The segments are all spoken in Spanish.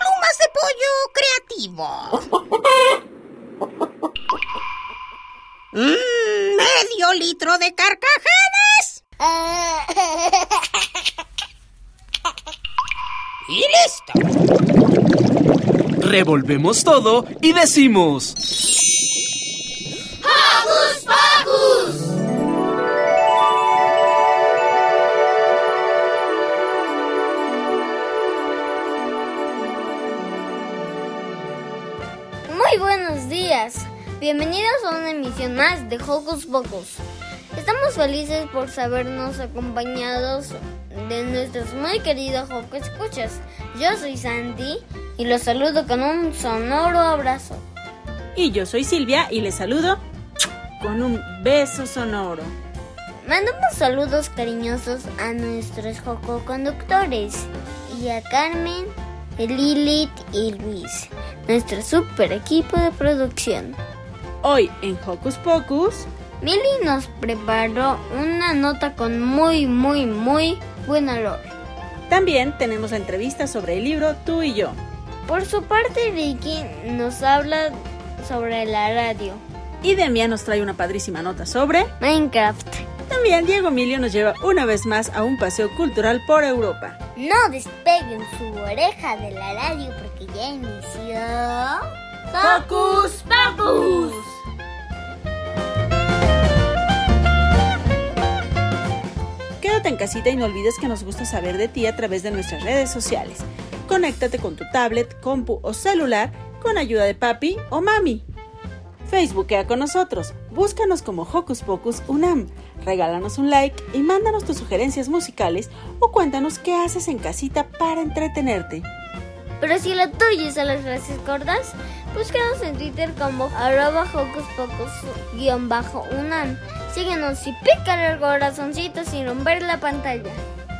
Plumas de pollo creativo. Mm, medio litro de carcajadas. Y listo. Revolvemos todo y decimos... ¡Hocus Pocus! Bienvenidos a una emisión más de Hocus Pocus. Estamos felices por sabernos acompañados de nuestros muy queridos Hocus Escuchas. Yo soy Sandy y los saludo con un sonoro abrazo. Y yo soy Silvia y les saludo con un beso sonoro. Mandamos saludos cariñosos a nuestros Joco conductores y a Carmen, Lilith y Luis, nuestro super equipo de producción. Hoy en Hocus Pocus, Milly nos preparó una nota con muy, muy, muy buen olor. También tenemos la entrevista sobre el libro Tú y yo. Por su parte, Vicky nos habla sobre la radio. Y Demian nos trae una padrísima nota sobre Minecraft. También Diego Emilio nos lleva una vez más a un paseo cultural por Europa. No despeguen su oreja de la radio porque ya inició. ¡Hocus Pocus! En casita y no olvides que nos gusta saber de ti a través de nuestras redes sociales. Conéctate con tu tablet, compu o celular con ayuda de papi o mami. Facebookea con nosotros, búscanos como Hocus Pocus Unam, regálanos un like y mándanos tus sugerencias musicales o cuéntanos qué haces en casita para entretenerte. Pero si la tuya es a las frases cortas, búscanos en Twitter como arroba Hocus Pocus-unam. Síguenos y pícale el corazoncito sin romper la pantalla.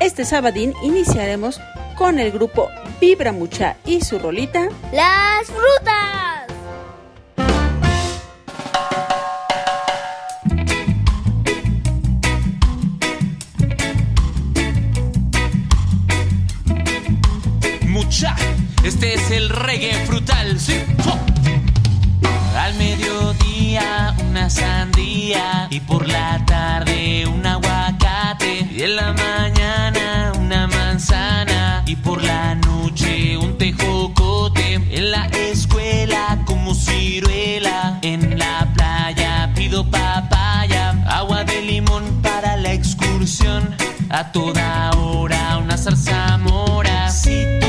Este sabadín iniciaremos con el grupo Vibra Mucha y su rolita ¡Las frutas! Este es el reggae frutal, ¿sí? Al mediodía una sandía. Y por la tarde un aguacate. Y en la mañana una manzana. Y por la noche un tejocote. En la escuela como ciruela. En la playa pido papaya. Agua de limón para la excursión. A toda hora una zarzamora si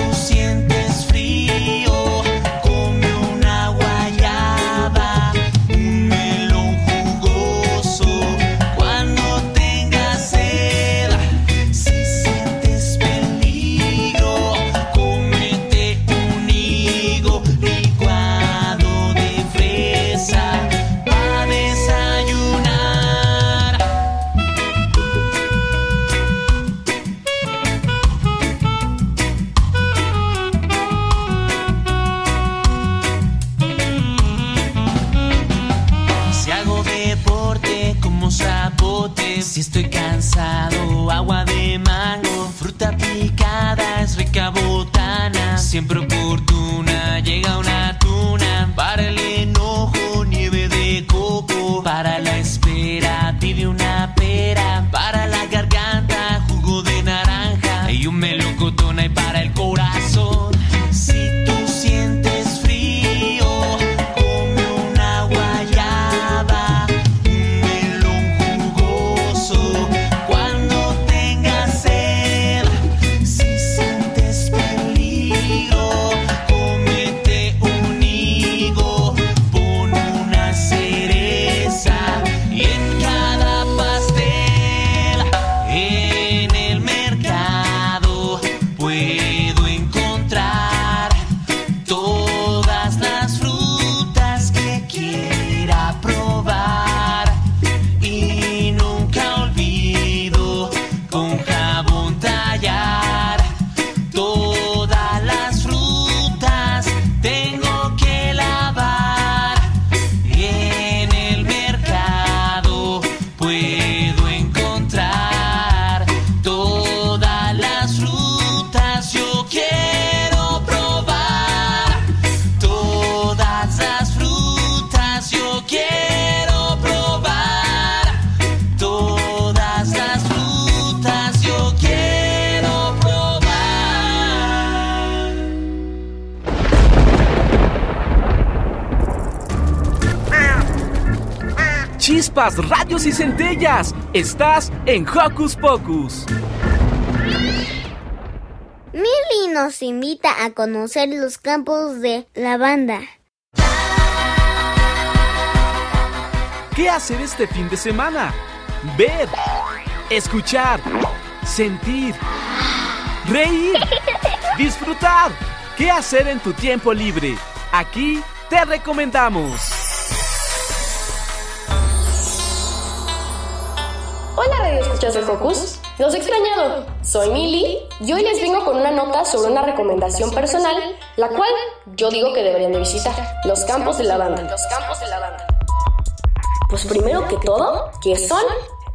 chispas, radios y centellas. Estás en Hocus Pocus. Milly nos invita a conocer los campos de lavanda. ¿Qué hacer este fin de semana? Ver, escuchar, sentir, reír, disfrutar. ¿Qué hacer en tu tiempo libre? Aquí te recomendamos. Hola Radio Escuchas de Focus. Los he extrañado. Soy Mili y hoy les vengo con una nota sobre una recomendación personal, la cual yo digo que deberían de visitar. Los campos de lavanda. Los campos de lavanda. Pues primero que todo, ¿qué son?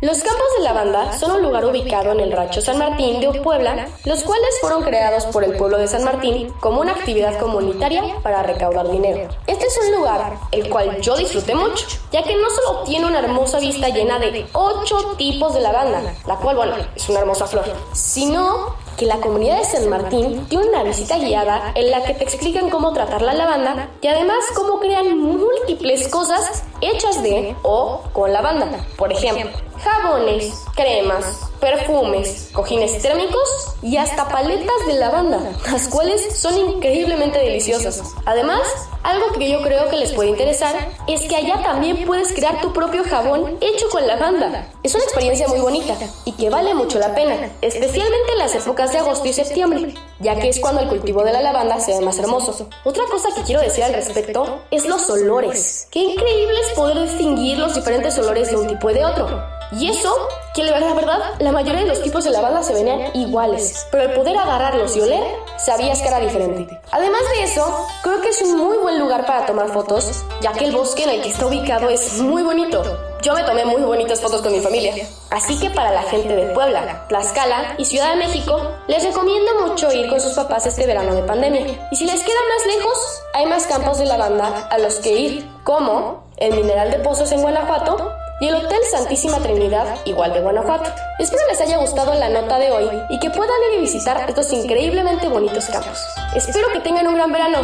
Los campos de lavanda son un lugar ubicado en el Rancho San Martín de Puebla, los cuales fueron creados por el pueblo de San Martín como una actividad comunitaria para recaudar dinero. Este es un lugar el cual yo disfruté mucho, ya que no solo tiene una hermosa vista llena de 8 tipos de lavanda, la cual, bueno, es una hermosa flor, sino que la comunidad de San Martín tiene una visita guiada en la que te explican cómo tratar la lavanda y además cómo crean múltiples cosas hechas de o con lavanda. Por ejemplo, jabones, cremas, perfumes, cojines térmicos y hasta paletas de lavanda, las cuales son increíblemente deliciosas. Además, algo que yo creo que les puede interesar es que allá también puedes crear tu propio jabón hecho con lavanda. Es una experiencia muy bonita y que vale mucho la pena, especialmente en las épocas de agosto y septiembre, ya que es cuando el cultivo de la lavanda se ve más hermoso. Otra cosa que quiero decir al respecto es los olores. Qué increíble es poder distinguir los diferentes olores de un tipo y de otro. Y eso, que la verdad, la mayoría de los tipos de lavanda se venían iguales, pero el poder agarrarlos y oler, sabías que era diferente. Además de eso, creo que es un muy buen lugar para tomar fotos, ya que el bosque en el que está ubicado es muy bonito. Yo me tomé muy bonitas fotos con mi familia. Así que para la gente de Puebla, Tlaxcala y Ciudad de México, les recomiendo mucho ir con sus papás este verano de pandemia. Y si les queda más lejos, hay más campos de lavanda a los que ir, como el Mineral de Pozos en Guanajuato, y el Hotel Santísima Trinidad, igual de Guanajuato. Espero les haya gustado la nota de hoy y que puedan ir a visitar estos increíblemente bonitos campos. Espero que tengan un gran verano.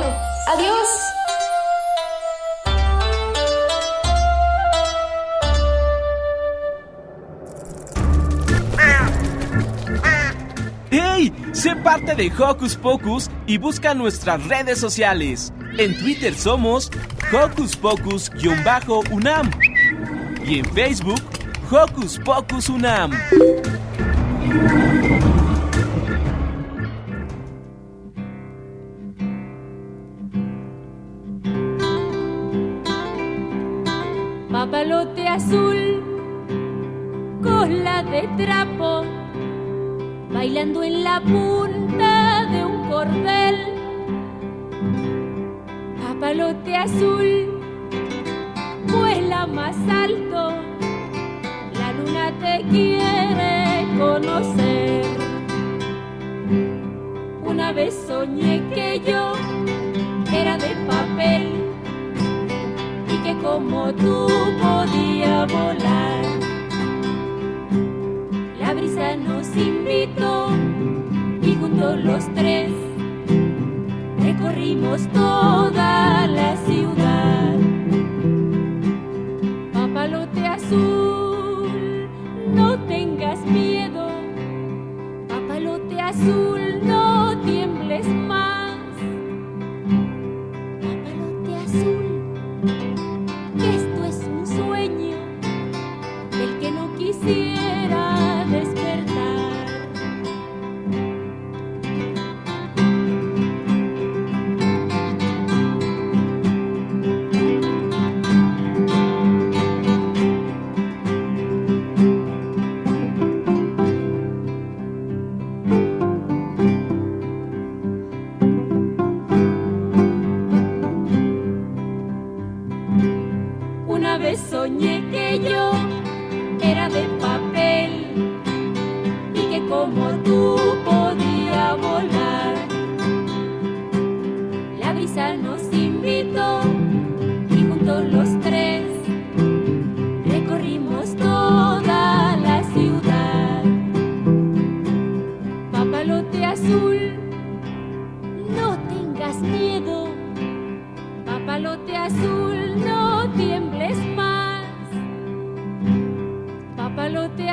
¡Adiós! Sé parte de Hocus Pocus y busca nuestras redes sociales. En Twitter somos Hocus Pocus-UNAM y en Facebook Hocus Pocus Unam. Papalote azul, cola de trapo, bailando en la punta de un cordel. Papalote azul vuela más alto, la luna te quiere conocer. Una vez soñé que yo era de papel y que como tú podía volar. Brisa nos invitó y juntos los tres recorrimos toda la ciudad. Azul, no tengas miedo, papalote azul,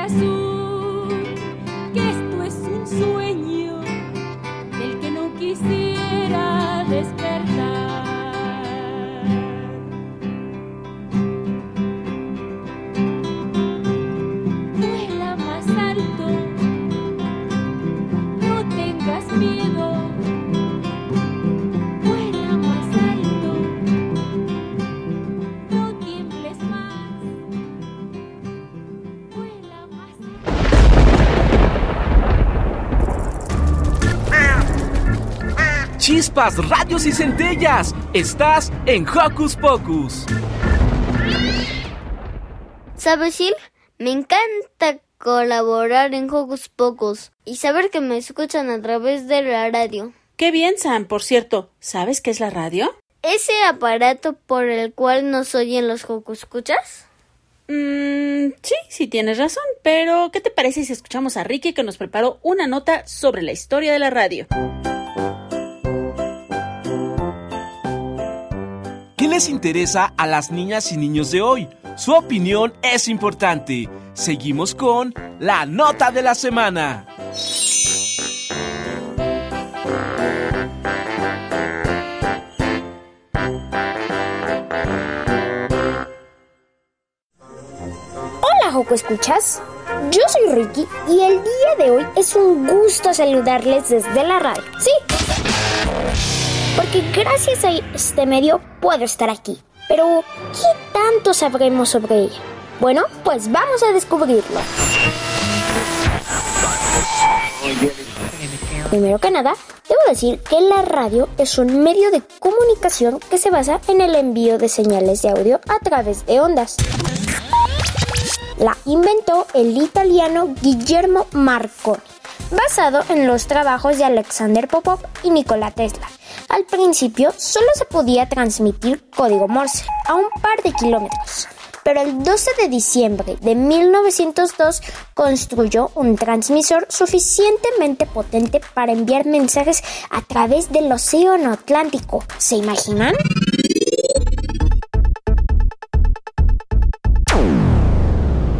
Jesús. Chispas, radios y centellas. Estás en Hocus Pocus. ¿Sabes, Sil? Me encanta colaborar en Hocus Pocus y saber que me escuchan a través de la radio. Qué bien, Sam. Por cierto, ¿sabes qué es la radio? ¿Ese aparato por el cual nos oyen los Hocus escuchas? Mmm, sí, sí tienes razón, pero ¿qué te parece si escuchamos a Ricky que nos preparó una nota sobre la historia de la radio? Les interesa a las niñas y niños de hoy? Su opinión es importante. Seguimos con la nota de la semana. Hola, Joco Escuchas. Yo soy Ricky y el día de hoy es un gusto saludarles desde la radio. Sí, porque gracias a este medio puedo estar aquí. Pero, ¿qué tanto sabremos sobre ella? Bueno, pues vamos a descubrirlo. Primero que nada, debo decir que la radio es un medio de comunicación que se basa en el envío de señales de audio a través de ondas. La inventó el italiano Guillermo Marconi, basado en los trabajos de Alexander Popov y Nikola Tesla. Al principio solo se podía transmitir código Morse a un par de kilómetros, pero el 12 de diciembre de 1902 construyó un transmisor suficientemente potente para enviar mensajes a través del Océano Atlántico. ¿Se imaginan?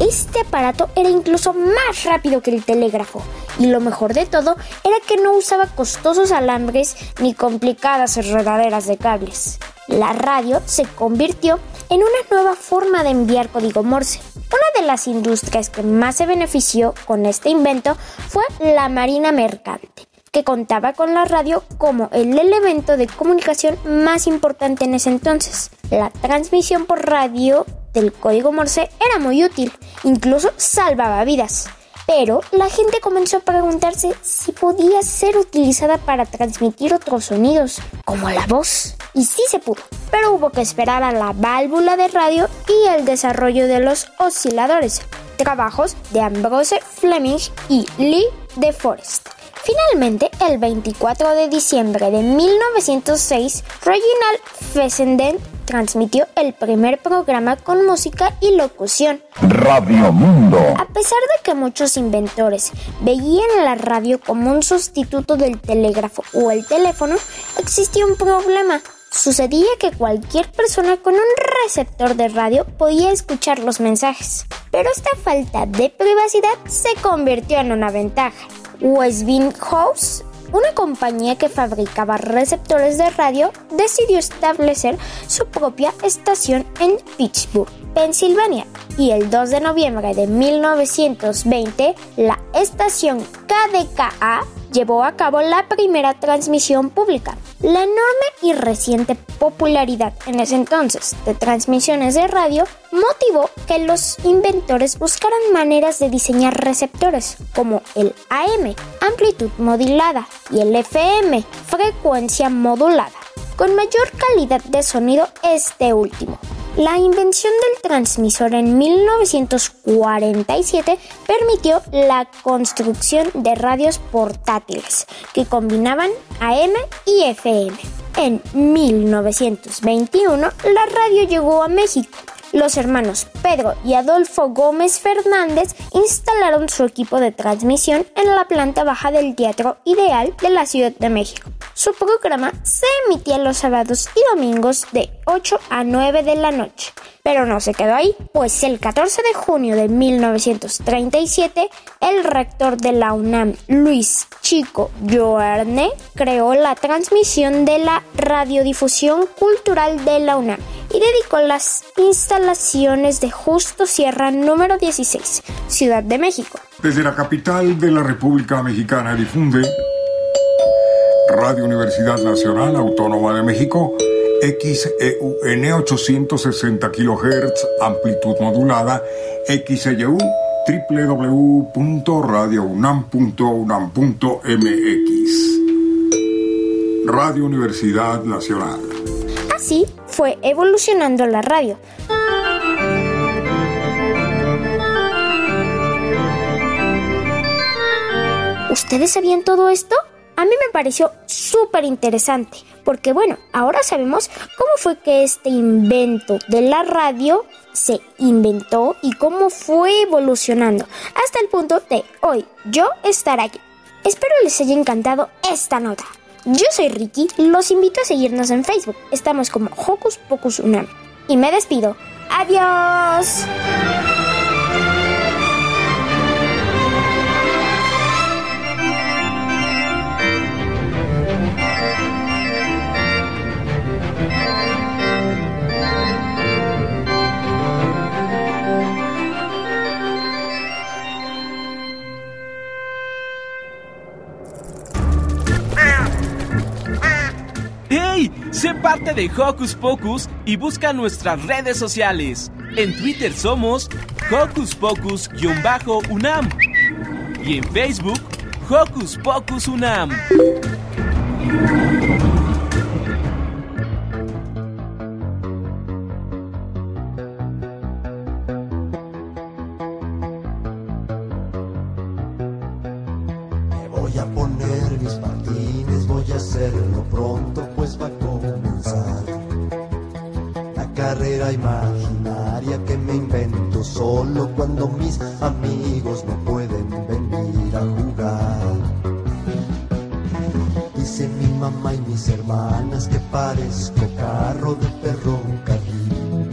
Este aparato era incluso más rápido que el telégrafo y lo mejor de todo era que no usaba costosos alambres ni complicadas enredaderas de cables. La radio se convirtió en una nueva forma de enviar código Morse. Una de las industrias que más se benefició con este invento fue la marina mercante, que contaba con la radio como el elemento de comunicación más importante en ese entonces. La transmisión por radio del código Morse era muy útil, incluso salvaba vidas. Pero la gente comenzó a preguntarse si podía ser utilizada para transmitir otros sonidos, como la voz. Y sí se pudo, pero hubo que esperar a la válvula de radio y el desarrollo de los osciladores, trabajos de Ambrose Fleming y Lee de Forest. Finalmente, el 24 de diciembre de 1906, Reginald Fessenden transmitió el primer programa con música y locución. Radio Mundo. A pesar de que muchos inventores veían la radio como un sustituto del telégrafo o el teléfono, existía un problema. Sucedía que cualquier persona con un receptor de radio podía escuchar los mensajes, pero esta falta de privacidad se convirtió en una ventaja. Westinghouse, una compañía que fabricaba receptores de radio, decidió establecer su propia estación en Pittsburgh, Pensilvania, y el 2 de noviembre de 1920, la estación KDKA llevó a cabo la primera transmisión pública. La enorme y reciente popularidad en ese entonces de transmisiones de radio motivó que los inventores buscaran maneras de diseñar receptores como el AM, amplitud modulada, y el FM, frecuencia modulada, con mayor calidad de sonido este último. La invención del transmisor en 1947 permitió la construcción de radios portátiles que combinaban AM y FM. En 1921 la radio llegó a México. Los hermanos Pedro y Adolfo Gómez Fernández instalaron su equipo de transmisión en la planta baja del Teatro Ideal de la Ciudad de México. Su programa se emitía los sábados y domingos de 8 a 9 de la noche. Pero no se quedó ahí, pues el 14 de junio de 1937, el rector de la UNAM, Luis Chico Joarne, creó la transmisión de la radiodifusión cultural de la UNAM y dedicó las instalaciones de Justo Sierra número 16, Ciudad de México. Desde la capital de la República Mexicana difunde Radio Universidad Nacional Autónoma de México, XEUN 860 kHz, amplitud modulada, XEU www.radiounam.unam.mx. Radio Universidad Nacional. Así fue evolucionando la radio. ¿Ustedes sabían todo esto? A mí me pareció súper interesante, porque bueno, ahora sabemos cómo fue que este invento de la radio se inventó y cómo fue evolucionando hasta el punto de hoy yo estar aquí. Espero les haya encantado esta nota. Yo soy Ricky, los invito a seguirnos en Facebook. Estamos como Hocus Pocus Unam. Y me despido. ¡Adiós! Sé parte de Hocus Pocus y busca nuestras redes sociales. En Twitter somos Hocus Pocus-UNAM y en Facebook Hocus Pocus UNAM. Cuando mis amigos no pueden venir a jugar. Dice mi mamá y mis hermanas que parezco carro de perro carril,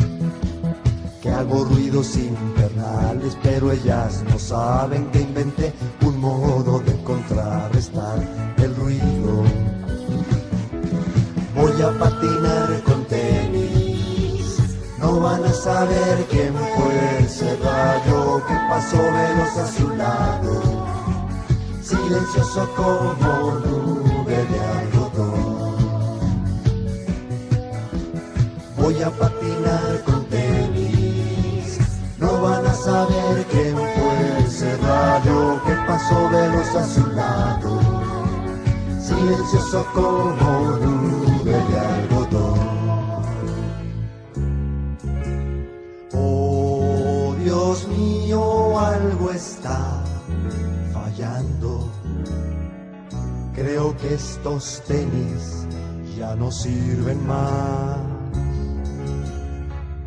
que hago ruidos infernales, pero ellas no saben que inventé un modo de contrarrestar el ruido. Voy a patinar con tenis, no van a saber quién fue que pasó veloz a su lado, silencioso como nube de algodón. Voy a patinar con tenis, no van a saber quién fue ese rayo que pasó veloz a su lado, silencioso como nube que estos tenis ya no sirven más.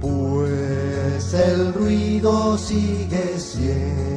Pues el ruido sigue siendo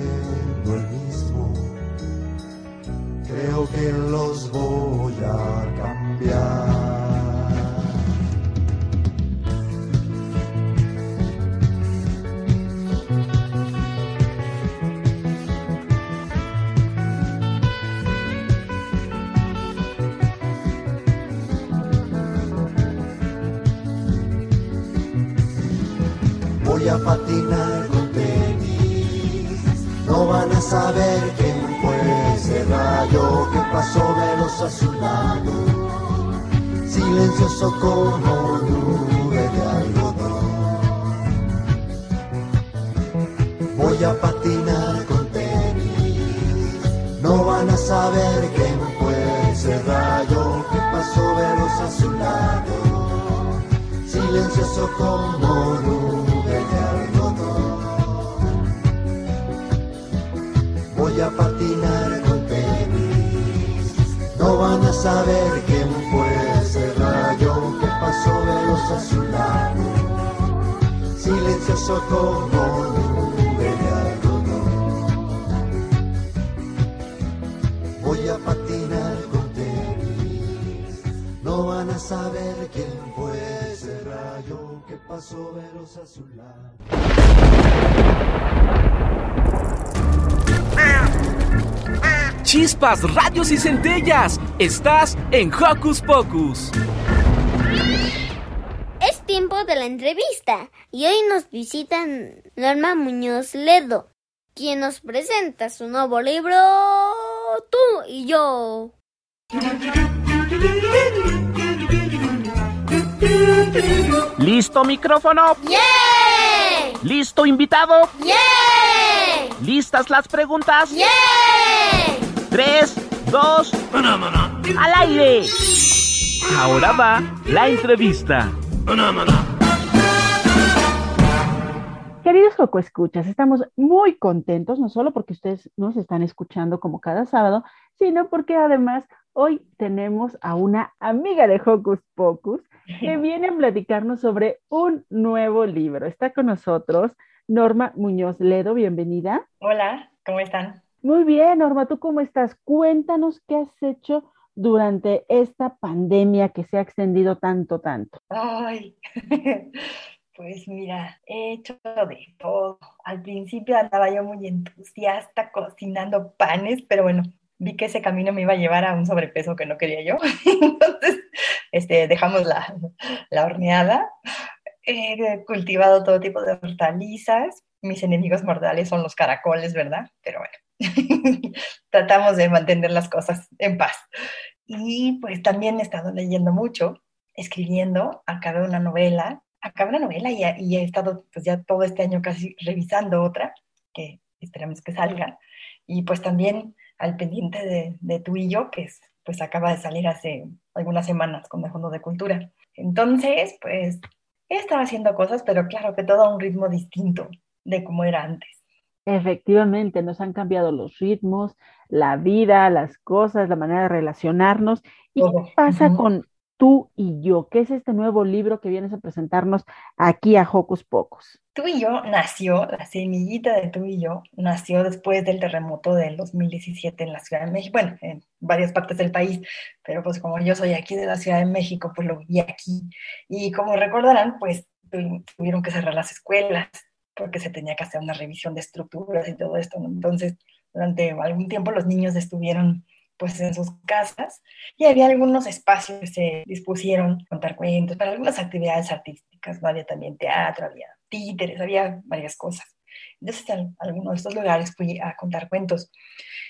a su lado, silencioso como nube de algodón. Voy a patinar con tenis, no van a saber quién fue ese rayo que pasó veloz a su lado, silencioso como nube de algodón. Voy a patinar con van a saber quién fue ese rayo que pasó veloz a su lado, silencioso como nube de algodón. Voy a patinar con tenis, no van a saber quién fue ese rayo que pasó veloz a su lado. Chispas, radios y centellas. Estás en Hocus Pocus. Es tiempo de la entrevista y hoy nos visitan Norma Muñoz Ledo, quien nos presenta su nuevo libro Tú y yo. ¿Listo micrófono? ¡Yeah! ¿Listo invitado? ¡Yeah! ¿Listas las preguntas? ¡Yeah! Tres, dos, al aire. Ahora va la entrevista. Queridos Joco Escuchas, estamos muy contentos, no solo porque ustedes nos están escuchando como cada sábado, sino porque además hoy tenemos a una amiga de Hocus Pocus que viene a platicarnos sobre un nuevo libro. Está con nosotros Norma Muñoz Ledo, bienvenida. Hola, ¿cómo están? Muy bien, Norma, ¿tú cómo estás? Cuéntanos qué has hecho durante esta pandemia que se ha extendido tanto, tanto. Ay, pues mira, he hecho de todo. Al principio andaba yo muy entusiasta cocinando panes, pero bueno, vi que ese camino me iba a llevar a un sobrepeso que no quería yo. Entonces, este, dejamos la, la horneada. He cultivado todo tipo de hortalizas. Mis enemigos mortales son los caracoles, ¿verdad? Pero bueno, tratamos de mantener las cosas en paz. Y pues también he estado leyendo mucho, escribiendo, acabé una novela, acabé una novela y, y, he estado pues ya todo este año casi revisando otra, que esperamos que salga. Y pues también al pendiente de, de tú y yo, que es, pues acaba de salir hace algunas semanas con el Fondo de Cultura. Entonces, pues he estado haciendo cosas, pero claro que todo a un ritmo distinto de como era antes. Efectivamente, nos han cambiado los ritmos, la vida, las cosas, la manera de relacionarnos. ¿Y qué pasa uh -huh. con tú y yo? ¿Qué es este nuevo libro que vienes a presentarnos aquí a Hocus Pocus? Tú y yo nació, la semillita de tú y yo nació después del terremoto del 2017 en la Ciudad de México, bueno, en varias partes del país, pero pues como yo soy aquí de la Ciudad de México, pues lo vi aquí. Y como recordarán, pues tuvieron que cerrar las escuelas porque se tenía que hacer una revisión de estructuras y todo esto. Entonces, durante algún tiempo los niños estuvieron pues en sus casas y había algunos espacios que se dispusieron contar cuentos para algunas actividades artísticas, ¿no? Había también teatro, había títeres, había varias cosas. Entonces, en algunos de estos lugares fui a contar cuentos.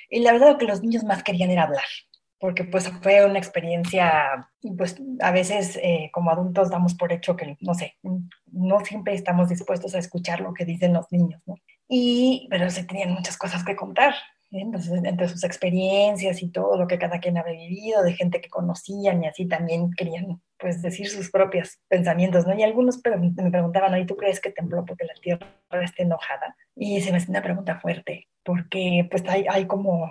Y la verdad que los niños más querían era hablar, porque pues fue una experiencia, pues a veces eh, como adultos damos por hecho que, no sé, no siempre estamos dispuestos a escuchar lo que dicen los niños, ¿no? Y, pero se tenían muchas cosas que contar, ¿eh? entonces entre sus experiencias y todo lo que cada quien había vivido, de gente que conocían y así también querían pues decir sus propios pensamientos, ¿no? Y algunos me preguntaban, ¿y tú crees que tembló porque la tierra está enojada? Y se me hace una pregunta fuerte, porque pues hay, hay como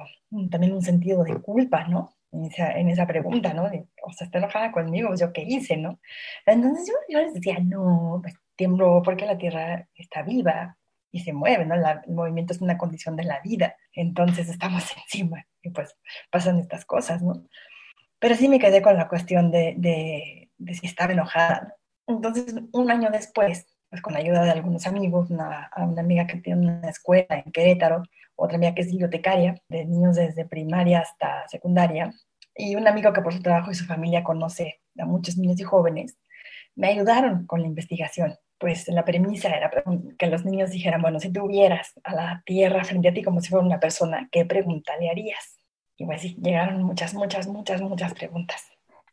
también un sentido de culpa, ¿no? En esa, en esa pregunta, ¿no? De, o sea, está enojada conmigo, pues, ¿yo qué hice, no? Entonces yo, yo les decía, no, pues tembló porque la tierra está viva y se mueve, ¿no? La, el movimiento es una condición de la vida, entonces estamos encima y pues pasan estas cosas, ¿no? Pero sí me quedé con la cuestión de, de, de si estaba enojada. Entonces, un año después, pues con la ayuda de algunos amigos, una, una amiga que tiene una escuela en Querétaro, otra amiga que es bibliotecaria, de niños desde primaria hasta secundaria, y un amigo que por su trabajo y su familia conoce a muchos niños y jóvenes, me ayudaron con la investigación. Pues la premisa era que los niños dijeran, bueno, si tuvieras a la Tierra frente a ti como si fuera una persona, ¿qué pregunta le harías? Y pues sí, llegaron muchas, muchas, muchas, muchas preguntas.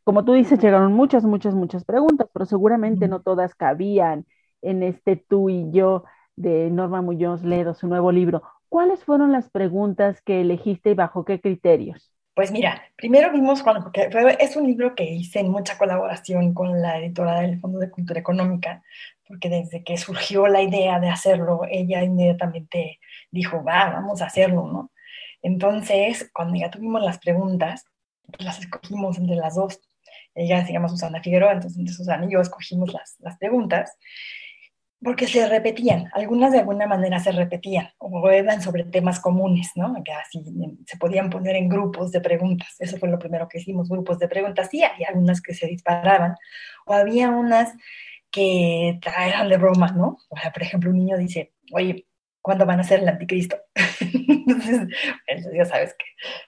Como tú dices, llegaron muchas, muchas, muchas preguntas, pero seguramente no todas cabían en este tú y yo de Norma Muñoz Ledo, su nuevo libro. ¿Cuáles fueron las preguntas que elegiste y bajo qué criterios? Pues mira, primero vimos, cuando, porque es un libro que hice en mucha colaboración con la editora del Fondo de Cultura Económica, porque desde que surgió la idea de hacerlo, ella inmediatamente dijo, va, vamos a hacerlo, ¿no? Entonces, cuando ya tuvimos las preguntas, pues las escogimos entre las dos. Ella se llama Susana Figueroa, entonces Susana y yo escogimos las, las preguntas porque se repetían, algunas de alguna manera se repetían, o eran sobre temas comunes, ¿no? Que así se podían poner en grupos de preguntas. Eso fue lo primero que hicimos, grupos de preguntas. Sí, había algunas que se disparaban, o había unas que eran de broma, ¿no? O sea, por ejemplo, un niño dice, oye, ¿cuándo van a ser el anticristo? Entonces, pues, ya sabes que,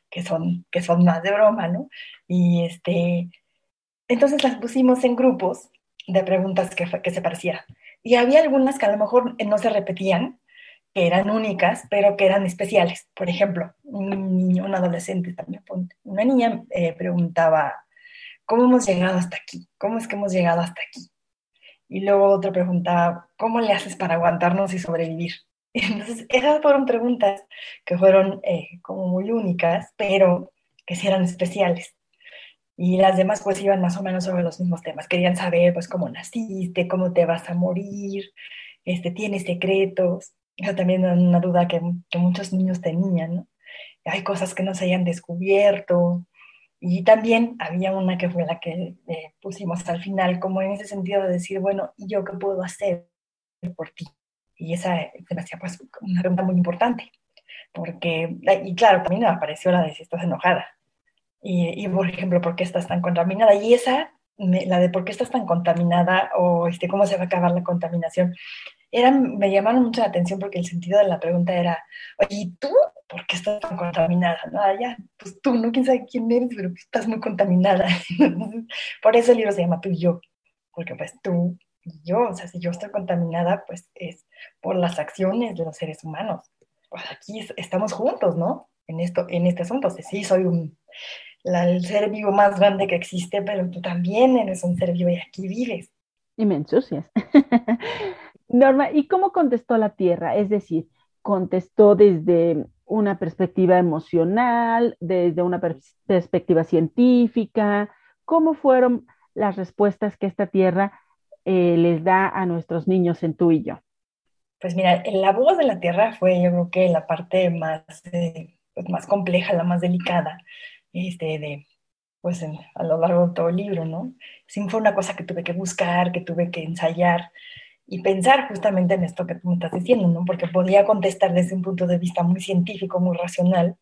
que, son, que son más de broma, ¿no? Y este, entonces las pusimos en grupos de preguntas que, que se parecieran. Y había algunas que a lo mejor no se repetían, que eran únicas, pero que eran especiales. Por ejemplo, un niño, un adolescente también, una niña eh, preguntaba, ¿cómo hemos llegado hasta aquí? ¿Cómo es que hemos llegado hasta aquí? Y luego otra preguntaba, ¿cómo le haces para aguantarnos y sobrevivir? Entonces, esas fueron preguntas que fueron eh, como muy únicas, pero que sí eran especiales. Y las demás pues iban más o menos sobre los mismos temas. Querían saber pues cómo naciste, cómo te vas a morir, este, tienes secretos. Esa también era una duda que, que muchos niños tenían, ¿no? Hay cosas que no se hayan descubierto. Y también había una que fue la que eh, pusimos al final, como en ese sentido de decir, bueno, ¿y yo qué puedo hacer por ti? Y esa se me hacía pues una pregunta muy importante, porque, y claro, también apareció la de si estás enojada, y, por ejemplo, ¿por qué estás tan contaminada? Y esa, la de por qué estás tan contaminada o este, cómo se va a acabar la contaminación, era, me llamaron mucho la atención porque el sentido de la pregunta era, oye, ¿y tú por qué estás tan contaminada? No, ah, ya, pues tú, no quién sabe quién eres, pero estás muy contaminada. por eso el libro se llama Tú y yo, porque pues tú y yo, o sea, si yo estoy contaminada, pues es por las acciones de los seres humanos. Pues aquí estamos juntos, ¿no? En, esto, en este asunto, sí, soy un el ser vivo más grande que existe, pero tú también eres un ser vivo y aquí vives. Y me ensucias. Norma, ¿y cómo contestó la Tierra? Es decir, contestó desde una perspectiva emocional, desde una perspectiva científica. ¿Cómo fueron las respuestas que esta Tierra eh, les da a nuestros niños en tú y yo? Pues mira, la voz de la Tierra fue yo creo que la parte más, eh, pues más compleja, la más delicada, este, de, pues a lo largo de todo el libro, ¿no? Sí fue una cosa que tuve que buscar, que tuve que ensayar y pensar justamente en esto que tú me estás diciendo, ¿no? Porque podía contestar desde un punto de vista muy científico, muy racional,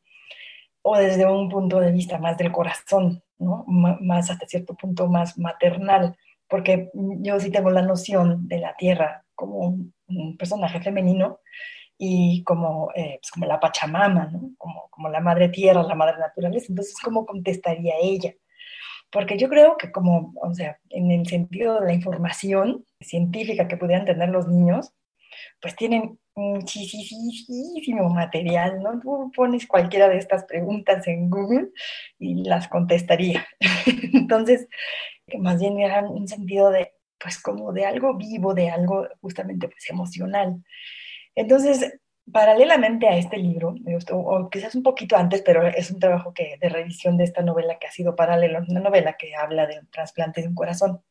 o desde un punto de vista más del corazón, ¿no? más hasta cierto punto más maternal, porque yo sí tengo la noción de la tierra como un personaje femenino, y como, eh, pues como la Pachamama, ¿no? como, como la madre tierra, la madre naturaleza. Entonces, ¿cómo contestaría ella? Porque yo creo que como, o sea, en el sentido de la información científica que pudieran tener los niños, pues tienen muchísimo material, ¿no? Tú pones cualquiera de estas preguntas en Google y las contestaría. Entonces, más bien era un sentido de, pues como de algo vivo, de algo justamente pues emocional. Entonces, paralelamente a este libro, o quizás un poquito antes, pero es un trabajo de revisión de esta novela que ha sido paralelo, una novela que habla del trasplante de un corazón.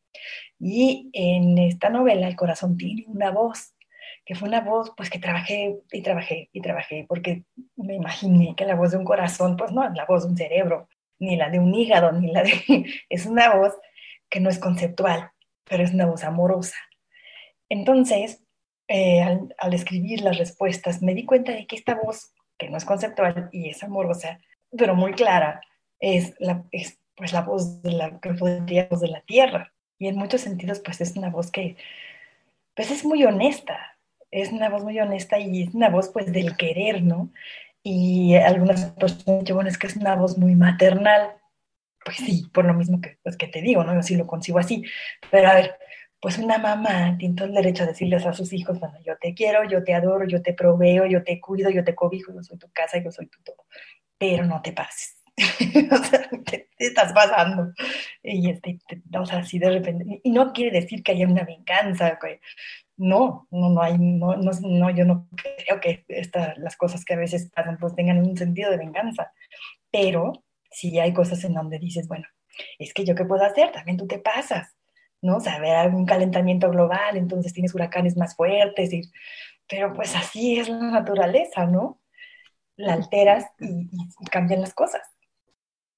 Y en esta novela el corazón tiene una voz, que fue una voz pues que trabajé y trabajé y trabajé, porque me imaginé que la voz de un corazón, pues no es la voz de un cerebro, ni la de un hígado, ni la de... es una voz que no es conceptual, pero es una voz amorosa. Entonces, eh, al, escribir las respuestas, me di cuenta de que esta voz, que no es conceptual y es amorosa, pero muy clara, es la, es, pues, la voz de la que de la tierra. Y en muchos sentidos, pues es una voz que, pues es muy honesta, es una voz muy honesta y es una voz pues del querer, ¿no? Y algunas personas dicen, bueno, que es una voz muy maternal. Pues sí, por lo mismo que, pues, que te digo, ¿no? Yo sí lo consigo así. Pero a ver, pues una mamá tiene todo el derecho a decirles a sus hijos, bueno, yo te quiero, yo te adoro, yo te proveo, yo te cuido, yo te cobijo, yo soy tu casa, yo soy tu todo, pero no te pases. o sea, te, estás pasando. Y este, o sea, así de repente, y no quiere decir que haya una venganza, no, no, no hay, no, no, yo no creo que esta, las cosas que a veces pasan pues tengan un sentido de venganza, pero si hay cosas en donde dices, bueno, es que yo qué puedo hacer, también tú te pasas, ¿no? O sea, haber algún calentamiento global, entonces tienes huracanes más fuertes, y, pero pues así es la naturaleza, ¿no? La alteras y, cambian las cosas.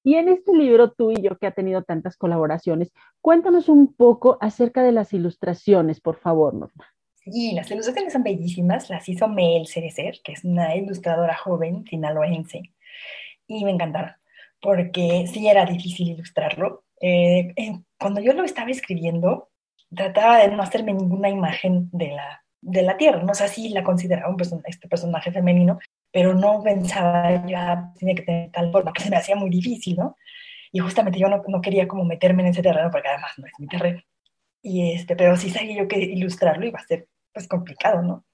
Y en este libro, tú y yo, que ha tenido tantas colaboraciones, cuéntanos un poco acerca de las ilustraciones, por favor, Norma. Sí, las ilustraciones son bellísimas, las hizo Mel Cerecer, que es una ilustradora joven sinaloense, y me encantaron, porque sí era difícil ilustrarlo, eh, cuando yo lo estaba escribiendo, trataba de no hacerme ninguna imagen de la, de la Tierra. No sé si la consideraba un este personaje femenino, pero no pensaba ya tiene que tener tal forma, que se me hacía muy difícil, ¿no? Y justamente yo no, no, quería como meterme en ese terreno, porque además no es mi terreno. Y este, pero sí sabía yo que ilustrarlo iba a ser pues complicado, ¿no?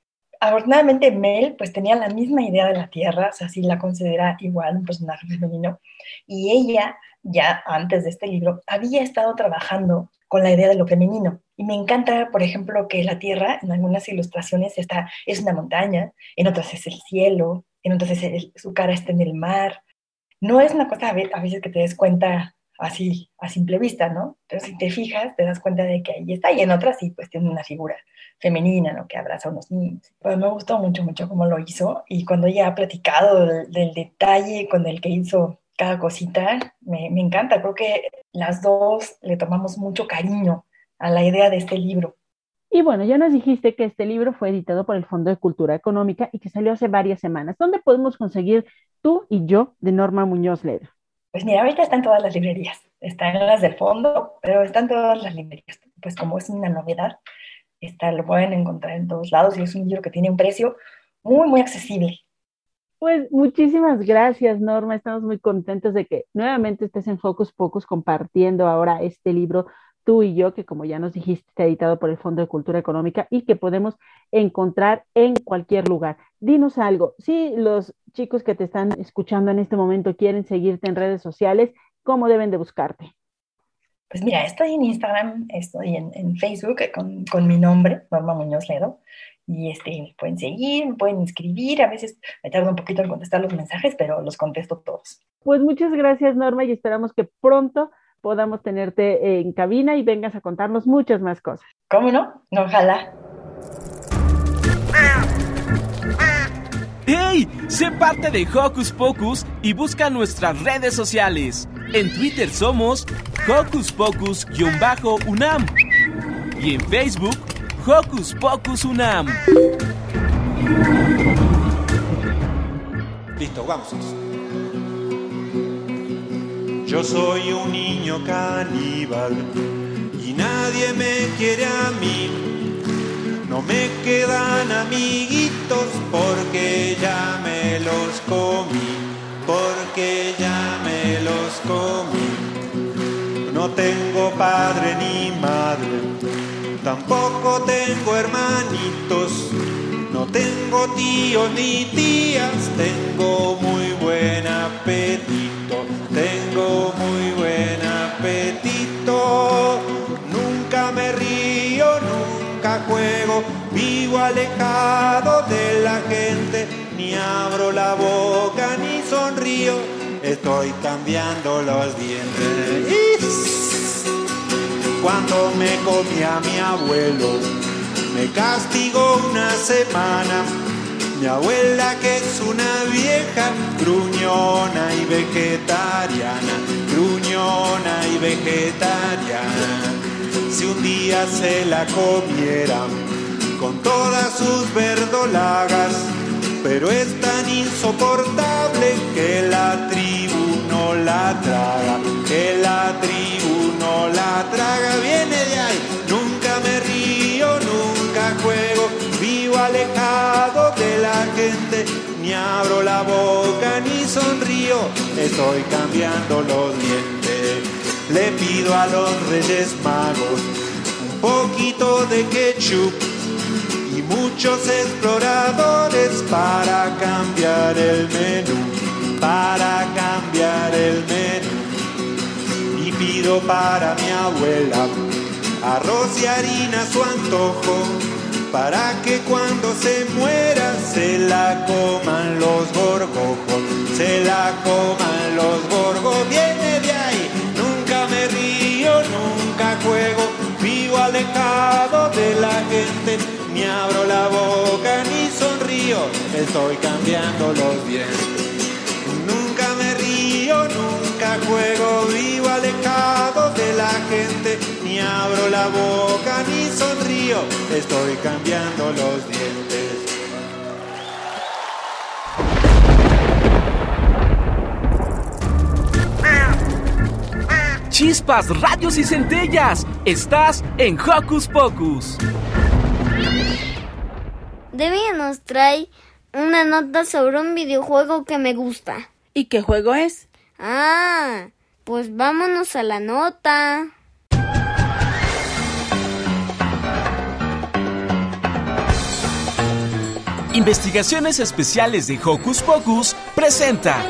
Afortunadamente Mel pues tenía la misma idea de la Tierra, o sea, sí la considera igual un personaje femenino, y ella ya antes de este libro, había estado trabajando con la idea de lo femenino. Y me encanta, por ejemplo, que la Tierra en algunas ilustraciones está, es una montaña, en otras es el cielo, en otras es su cara está en el mar. No es una cosa a veces que te des cuenta así a simple vista, ¿no? Pero si te fijas, te das cuenta de que ahí está, y en otras sí, pues tiene una figura femenina, ¿no? Que abraza a unos niños. Pues me gustó mucho, mucho cómo lo hizo, y cuando ella ha platicado del, del detalle con el que hizo cada cosita, me, me encanta, creo que las dos le tomamos mucho cariño a la idea de este libro. Y bueno, ya nos dijiste que este libro fue editado por el Fondo de Cultura Económica y que salió hace varias semanas. ¿Dónde podemos conseguir tú y yo de Norma Muñoz Ledo? Pues mira, ahorita está en todas las librerías, está en las del fondo, pero está en todas las librerías. Pues como es una novedad, está, lo pueden encontrar en todos lados y es un libro que tiene un precio muy, muy accesible. Pues muchísimas gracias, Norma. Estamos muy contentos de que nuevamente estés en Focus Pocus compartiendo ahora este libro tú y yo, que como ya nos dijiste, está editado por el Fondo de Cultura Económica y que podemos encontrar en cualquier lugar. Dinos algo, si los chicos que te están escuchando en este momento quieren seguirte en redes sociales, ¿cómo deben de buscarte? Pues mira, estoy en Instagram, estoy en, en Facebook con, con, mi nombre, Norma Muñoz Ledo, y este, me pueden seguir, me pueden inscribir, a veces me tardo un poquito en contestar los mensajes, pero los contesto todos. Pues muchas gracias Norma y esperamos que pronto podamos tenerte en cabina y vengas a contarnos muchas más cosas. ¿Cómo no? Ojalá. ¡Hey! Sé parte de Hocus Pocus y busca nuestras redes sociales. En Twitter somos Hocus Pocus-UNAM y en Facebook Hocus Pocus UNAM. Listo, vamos. Yo soy un niño caníbal y nadie me quiere a mí. No me quedan amiguitos porque ya me los comí, porque ya me los comí. No tengo padre ni madre, tampoco tengo hermanitos. No tengo tíos ni tías, tengo muy buen apetito, tengo muy buen apetito. Nunca me río, nunca juego, vivo alejado de la gente, ni abro la boca ni sonrío, estoy cambiando los dientes. Cuando me comía mi abuelo, me castigó una semana. Mi abuela que es una vieja gruñona y vegetariana, gruñona y vegetariana. Si un día se la comiera con todas sus verdolagas, pero es tan insoportable que la tribu no la traga, que la tribu abro la boca ni sonrío, estoy cambiando los dientes. Le pido a los reyes magos un poquito de ketchup y muchos exploradores para cambiar el menú, para cambiar el menú. Y pido para mi abuela arroz y harina a su antojo, para que cuando se muera se la coman los gorgojos, se la coman los gorgos. Viene de ahí, nunca me río, nunca juego, vivo alejado de la gente, ni abro la boca ni sonrío, estoy cambiando los dientes. Nunca me río, nunca juego, vivo alejado de la gente, ni abro la boca ni sonrío, estoy cambiando los dientes. Chispas, rayos y centellas. Estás en Hocus Pocus. Debbie nos trae una nota sobre un videojuego que me gusta. ¿Y qué juego es? Ah, pues vámonos a la nota. Investigaciones Especiales de Hocus Pocus presenta.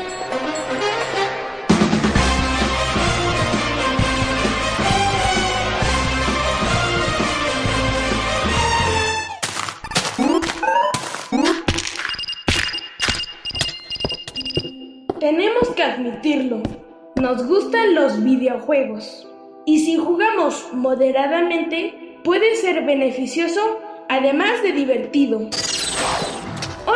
Tenemos que admitirlo. nos gustan los videojuegos. Y si jugamos moderadamente, puede ser beneficioso, además de divertido.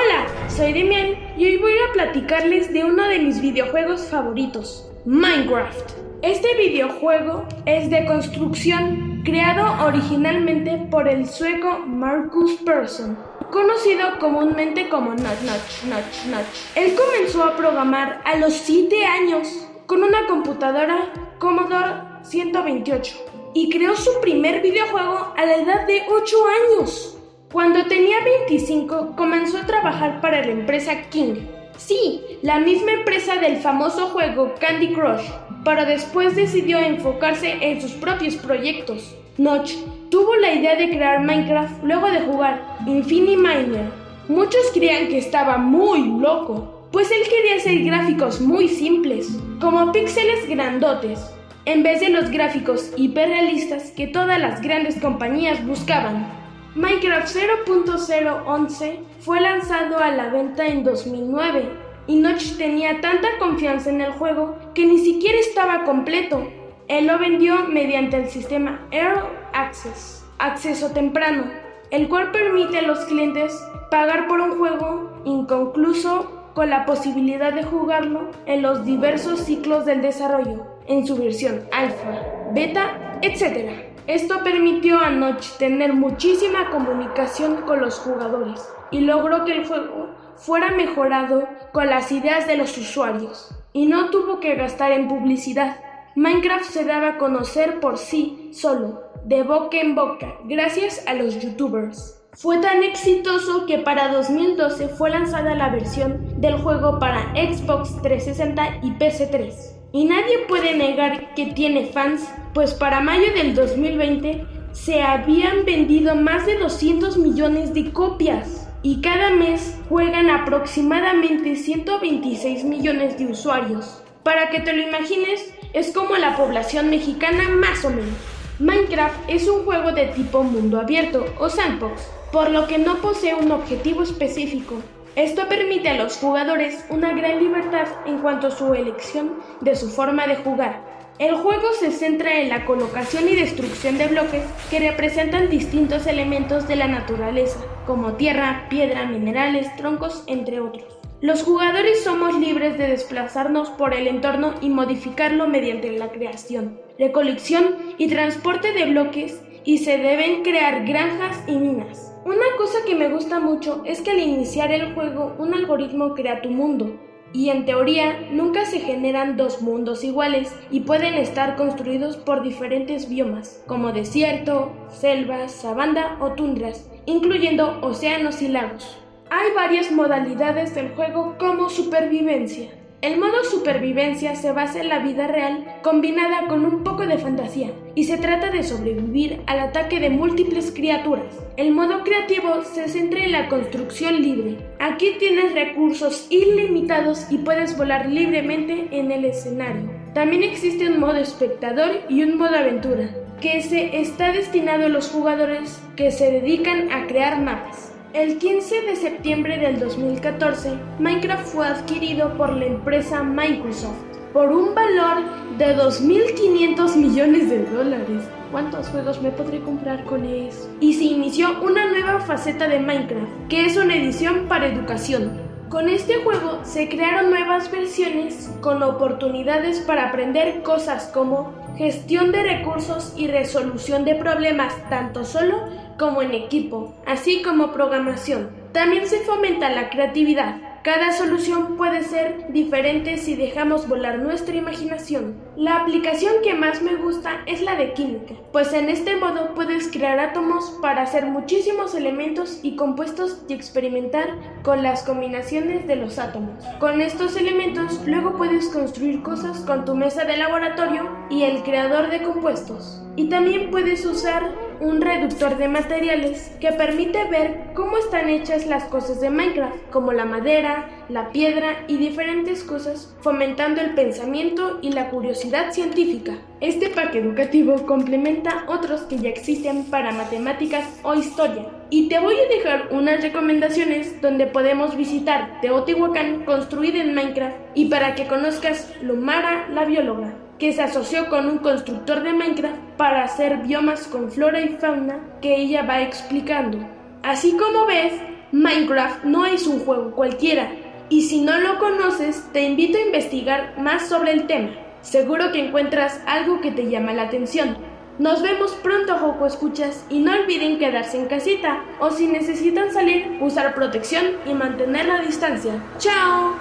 Hola, soy Demian y hoy voy a platicarles de uno de mis videojuegos favoritos, Minecraft. Este videojuego es de construcción creado originalmente por el sueco Marcus Persson, conocido comúnmente como Notch Notch Notch Notch. Él comenzó a programar a los 7 años con una computadora Commodore 128 y creó su primer videojuego a la edad de 8 años. Cuando tenía 25 comenzó a trabajar para la empresa King. Sí, la misma empresa del famoso juego Candy Crush, pero después decidió enfocarse en sus propios proyectos. Notch tuvo la idea de crear Minecraft luego de jugar Infinity Miner. Muchos creían que estaba muy loco, pues él quería hacer gráficos muy simples, como píxeles grandotes, en vez de los gráficos hiperrealistas que todas las grandes compañías buscaban. Minecraft 0.011 fue lanzado a la venta en 2009 y Notch tenía tanta confianza en el juego que ni siquiera estaba completo. Él lo vendió mediante el sistema Early Access, acceso temprano, el cual permite a los clientes pagar por un juego inconcluso con la posibilidad de jugarlo en los diversos ciclos del desarrollo, en su versión alfa, beta, etc. Esto permitió a Notch tener muchísima comunicación con los jugadores y logró que el juego fuera mejorado con las ideas de los usuarios y no tuvo que gastar en publicidad. Minecraft se daba a conocer por sí solo, de boca en boca, gracias a los youtubers. Fue tan exitoso que para 2012 fue lanzada la versión del juego para Xbox 360 y PC3. Y nadie puede negar que tiene fans, pues para mayo del 2020 se habían vendido más de 200 millones de copias y cada mes juegan aproximadamente 126 millones de usuarios. Para que te lo imagines, es como la población mexicana más o menos. Minecraft es un juego de tipo mundo abierto o sandbox, por lo que no posee un objetivo específico, esto permite a los jugadores una gran libertad en cuanto a su elección de su forma de jugar. El juego se centra en la colocación y destrucción de bloques que representan distintos elementos de la naturaleza, como tierra, piedra, minerales, troncos, entre otros. Los jugadores somos libres de desplazarnos por el entorno y modificarlo mediante la creación, recolección y transporte de bloques y se deben crear granjas y minas. Una cosa que me gusta mucho es que al iniciar el juego un algoritmo crea tu mundo, y en teoría nunca se generan dos mundos iguales y pueden estar construidos por diferentes biomas, como desierto, selvas, sabana o tundras, incluyendo océanos y lagos. Hay varias modalidades del juego como supervivencia, el modo supervivencia se basa en la vida real combinada con un poco de fantasía y se trata de sobrevivir al ataque de múltiples criaturas. El modo creativo se centra en la construcción libre. Aquí tienes recursos ilimitados y puedes volar libremente en el escenario. También existe un modo espectador y un modo aventura, que se está destinado a los jugadores que se dedican a crear mapas. El 15 de septiembre del 2014, Minecraft fue adquirido por la empresa Microsoft por un valor de 2.500 millones de dólares. ¿Cuántos juegos me podré comprar con eso? Y se inició una nueva faceta de Minecraft, que es una edición para educación. Con este juego se crearon nuevas versiones con oportunidades para aprender cosas como gestión de recursos y resolución de problemas tanto solo como en equipo, así como programación. También se fomenta la creatividad. Cada solución puede ser diferente si dejamos volar nuestra imaginación. La aplicación que más me gusta es la de química, pues en este modo puedes crear átomos para hacer muchísimos elementos y compuestos y experimentar con las combinaciones de los átomos. Con estos elementos luego puedes construir cosas con tu mesa de laboratorio y el creador de compuestos. Y también puedes usar un reductor de materiales que permite ver cómo están hechas las cosas de Minecraft, como la madera, la piedra y diferentes cosas, fomentando el pensamiento y la curiosidad científica. Este pack educativo complementa otros que ya existen para matemáticas o historia. Y te voy a dejar unas recomendaciones donde podemos visitar Teotihuacán construida en Minecraft y para que conozcas Lumara la bióloga que se asoció con un constructor de Minecraft para hacer biomas con flora y fauna que ella va explicando. Así como ves, Minecraft no es un juego cualquiera, y si no lo conoces, te invito a investigar más sobre el tema. Seguro que encuentras algo que te llama la atención. Nos vemos pronto, Joco Escuchas, y no olviden quedarse en casita, o si necesitan salir, usar protección y mantener la distancia. ¡Chao!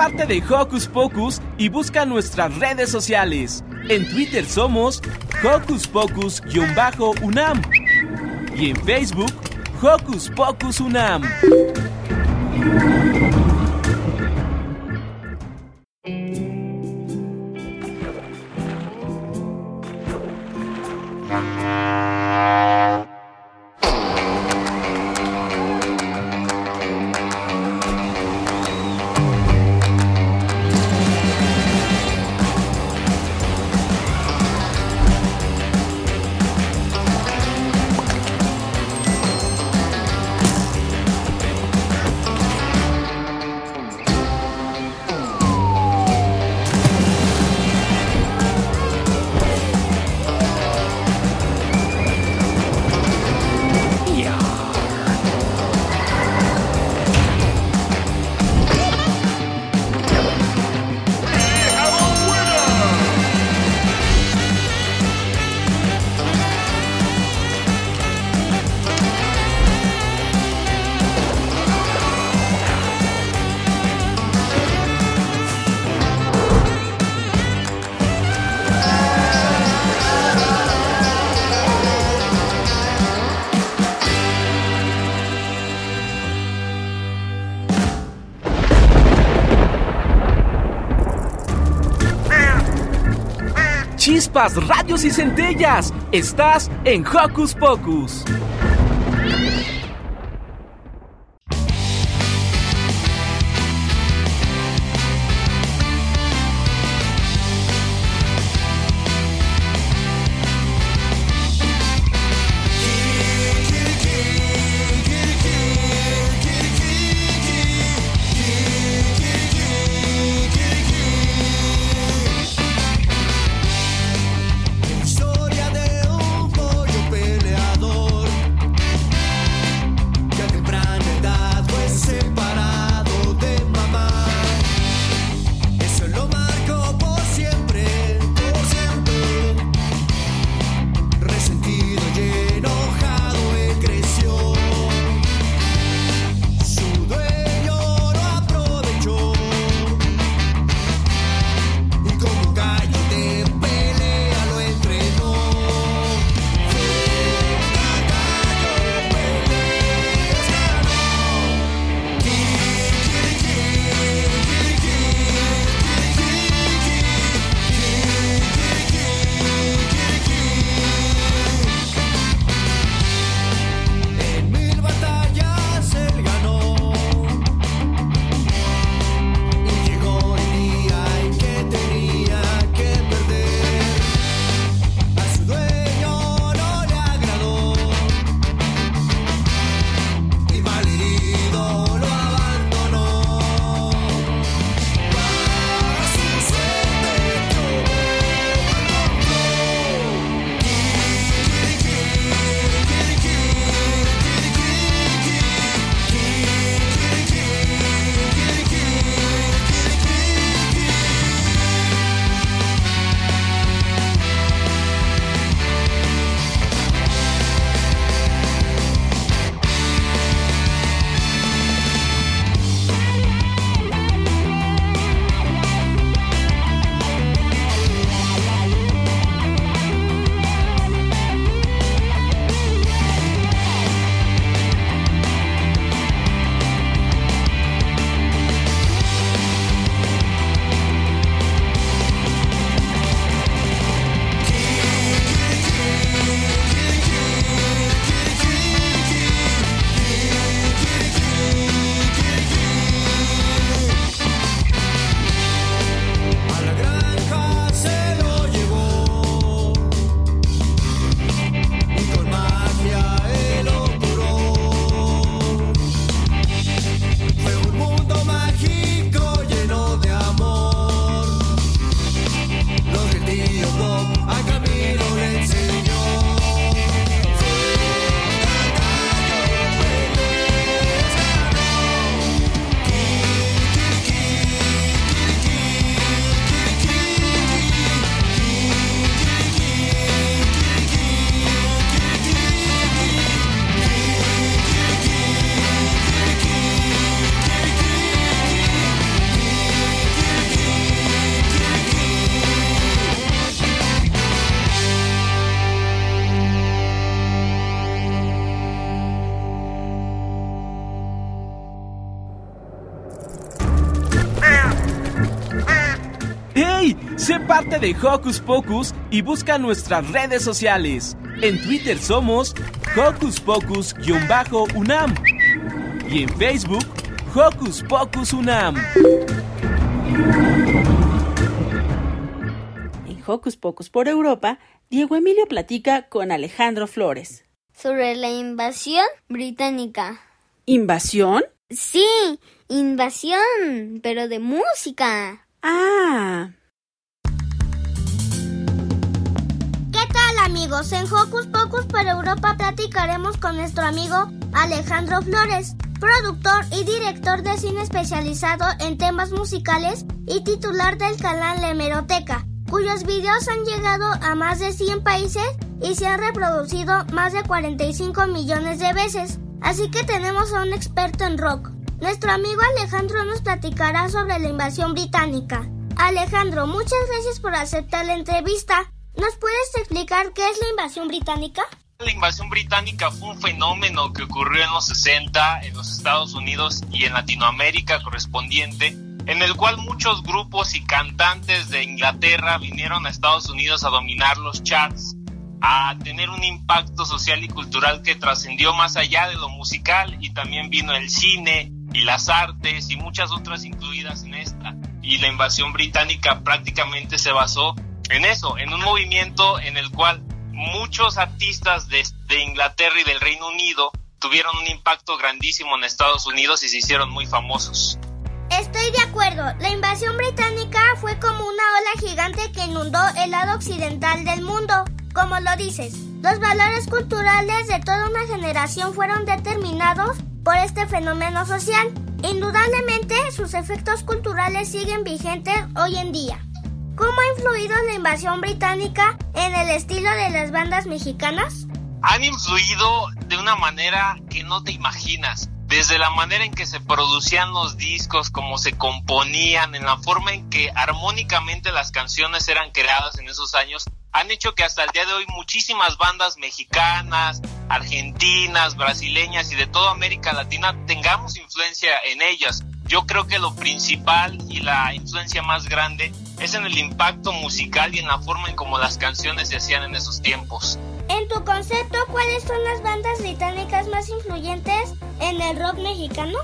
Parte de Hocus Pocus y busca nuestras redes sociales. En Twitter somos Hocus Pocus-UNAM y en Facebook Hocus Pocus UNAM. Chispas, radios y centellas. Estás en Hocus Pocus. De Hocus Pocus y busca nuestras redes sociales. En Twitter somos Hocus Pocus-UNAM y en Facebook Hocus Pocus UNAM. En Hocus Pocus por Europa, Diego Emilio platica con Alejandro Flores. Sobre la invasión británica. ¿Invasión? Sí, invasión, pero de música. Ah. Amigos? En Hocus Pocus por Europa platicaremos con nuestro amigo Alejandro Flores, productor y director de cine especializado en temas musicales y titular del canal La Hemeroteca, cuyos videos han llegado a más de 100 países y se han reproducido más de 45 millones de veces. Así que tenemos a un experto en rock. Nuestro amigo Alejandro nos platicará sobre la invasión británica. Alejandro, muchas gracias por aceptar la entrevista. ¿Nos puedes explicar qué es la invasión británica? La invasión británica fue un fenómeno que ocurrió en los 60 en los Estados Unidos y en Latinoamérica correspondiente, en el cual muchos grupos y cantantes de Inglaterra vinieron a Estados Unidos a dominar los charts, a tener un impacto social y cultural que trascendió más allá de lo musical y también vino el cine y las artes y muchas otras incluidas en esta. Y la invasión británica prácticamente se basó en eso, en un movimiento en el cual muchos artistas de, Inglaterra y del Reino Unido tuvieron un impacto grandísimo en Estados Unidos y se hicieron muy famosos. Estoy de acuerdo, la invasión británica fue como una ola gigante que inundó el lado occidental del mundo. Como lo dices, los valores culturales de toda una generación fueron determinados por este fenómeno social. Indudablemente, sus efectos culturales siguen vigentes hoy en día. ¿Cómo ha influido la invasión británica en el estilo de las bandas mexicanas? Han influido de una manera que no te imaginas. Desde la manera en que se producían los discos, cómo se componían, en la forma en que armónicamente las canciones eran creadas en esos años, han hecho que hasta el día de hoy muchísimas bandas mexicanas, argentinas, brasileñas y de toda América Latina tengamos influencia en ellas. Yo creo que lo principal y la influencia más grande es en el impacto musical y en la forma en cómo las canciones se hacían en esos tiempos. En tu concepto, ¿cuáles son las bandas británicas más influyentes en el rock mexicano?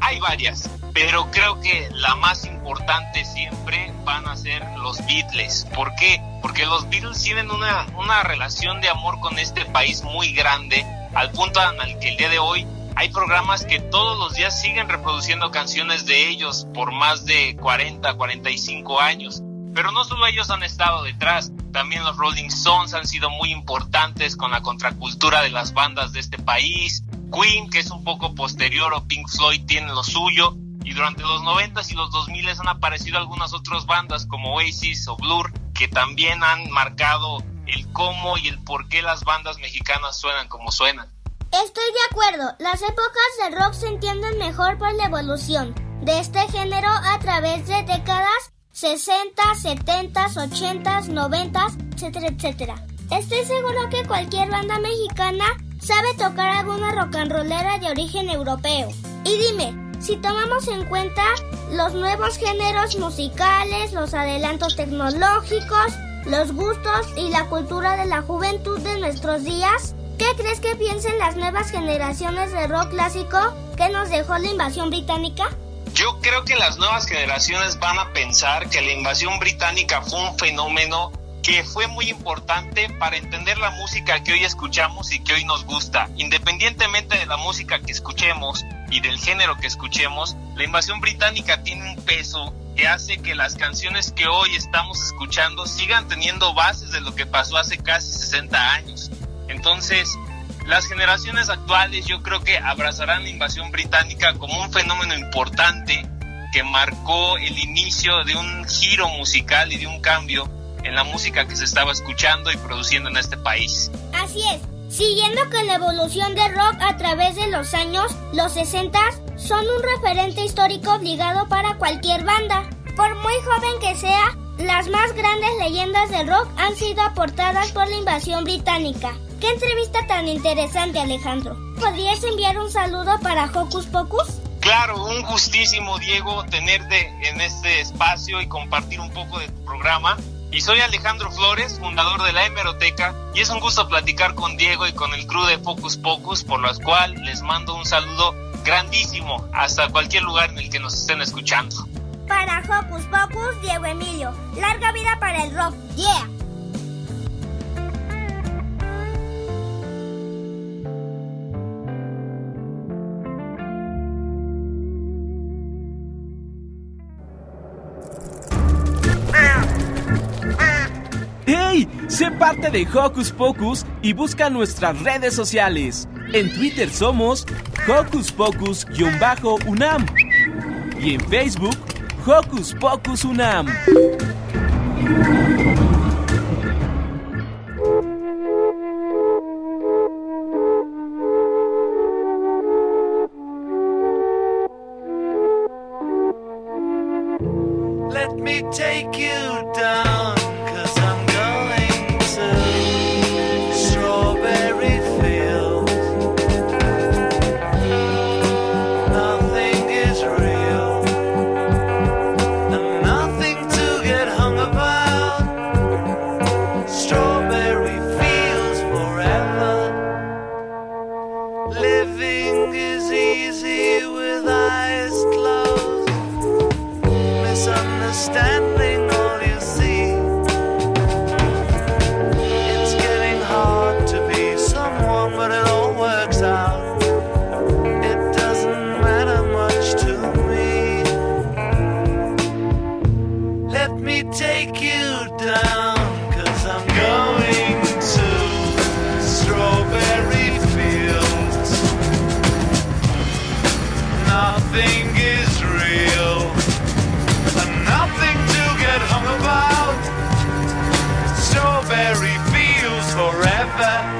Hay varias, pero creo que la más importante siempre van a ser los Beatles. ¿Por qué? Porque los Beatles tienen una, una relación de amor con este país muy grande, al punto en el que el día de hoy hay programas que todos los días siguen reproduciendo canciones de ellos por más de 40, 45 años. Pero no solo ellos han estado detrás, también los Rolling Stones han sido muy importantes con la contracultura de las bandas de este país. Queen, que es un poco posterior, o Pink Floyd tiene lo suyo. Y durante los 90 y los 2000 han aparecido algunas otras bandas como Oasis o Blur, que también han marcado el cómo y el por qué las bandas mexicanas suenan como suenan. Estoy de acuerdo, las épocas del rock se entienden mejor por la evolución de este género a través de décadas 60, 70, 80, 90, etcétera, etcétera. Estoy seguro que cualquier banda mexicana sabe tocar alguna rock and rollera de origen europeo. Y dime, si tomamos en cuenta los nuevos géneros musicales, los adelantos tecnológicos, los gustos y la cultura de la juventud de nuestros días, ¿Qué crees que piensen las nuevas generaciones de rock clásico que nos dejó la invasión británica? Yo creo que las nuevas generaciones van a pensar que la invasión británica fue un fenómeno que fue muy importante para entender la música que hoy escuchamos y que hoy nos gusta. Independientemente de la música que escuchemos y del género que escuchemos, la invasión británica tiene un peso que hace que las canciones que hoy estamos escuchando sigan teniendo bases de lo que pasó hace casi 60 años. Entonces, las generaciones actuales yo creo que abrazarán la invasión británica como un fenómeno importante que marcó el inicio de un giro musical y de un cambio en la música que se estaba escuchando y produciendo en este país. Así es. Siguiendo con la evolución del rock a través de los años, los 60 son un referente histórico obligado para cualquier banda. Por muy joven que sea, las más grandes leyendas del rock han sido aportadas por la invasión británica. ¡Qué entrevista tan interesante, Alejandro! ¿Podrías enviar un saludo para Hocus Pocus? Claro, un gustísimo, Diego, tenerte en este espacio y compartir un poco de tu programa. Y soy Alejandro Flores, fundador de la Hemeroteca, y es un gusto platicar con Diego y con el crew de Focus Pocus, por lo cual les mando un saludo grandísimo hasta cualquier lugar en el que nos estén escuchando. Para Hocus Pocus, Diego Emilio. Larga vida para el rock. Yeah. Sé parte de Hocus Pocus y busca nuestras redes sociales. En Twitter somos Hocus Pocus-UNAM y en Facebook Hocus Pocus UNAM. Me take you down, cause I'm going to Strawberry Fields. Nothing is real and nothing to get hung about. Strawberry fields forever.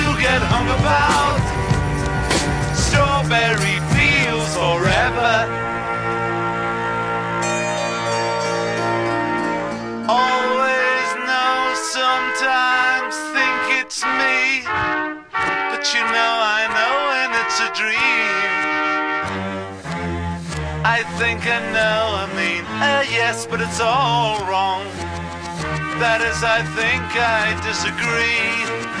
get hung about. Strawberry Fields forever. Always know, sometimes think it's me. But you know, I know when it's a dream. I think I know, I mean, uh, yes, but it's all wrong. That is, I think I disagree.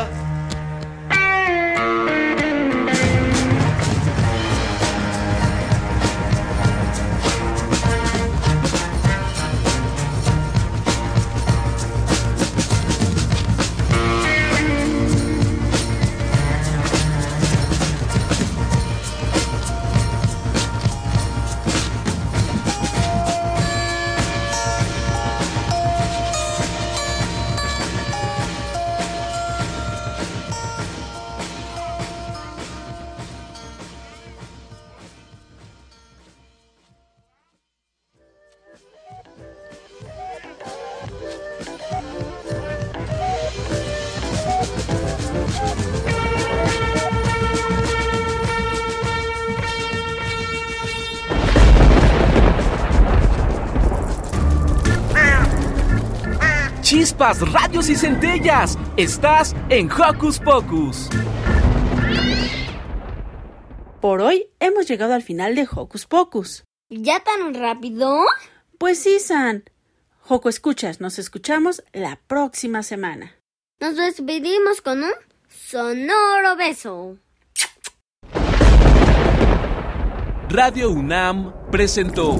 Chispas, radios y centellas. Estás en Hocus Pocus. Por hoy hemos llegado al final de Hocus Pocus. ¿Ya tan rápido? Pues sí, San. Joco, escuchas, nos escuchamos la próxima semana. Nos despedimos con un Sonoro beso. Radio UNAM presentó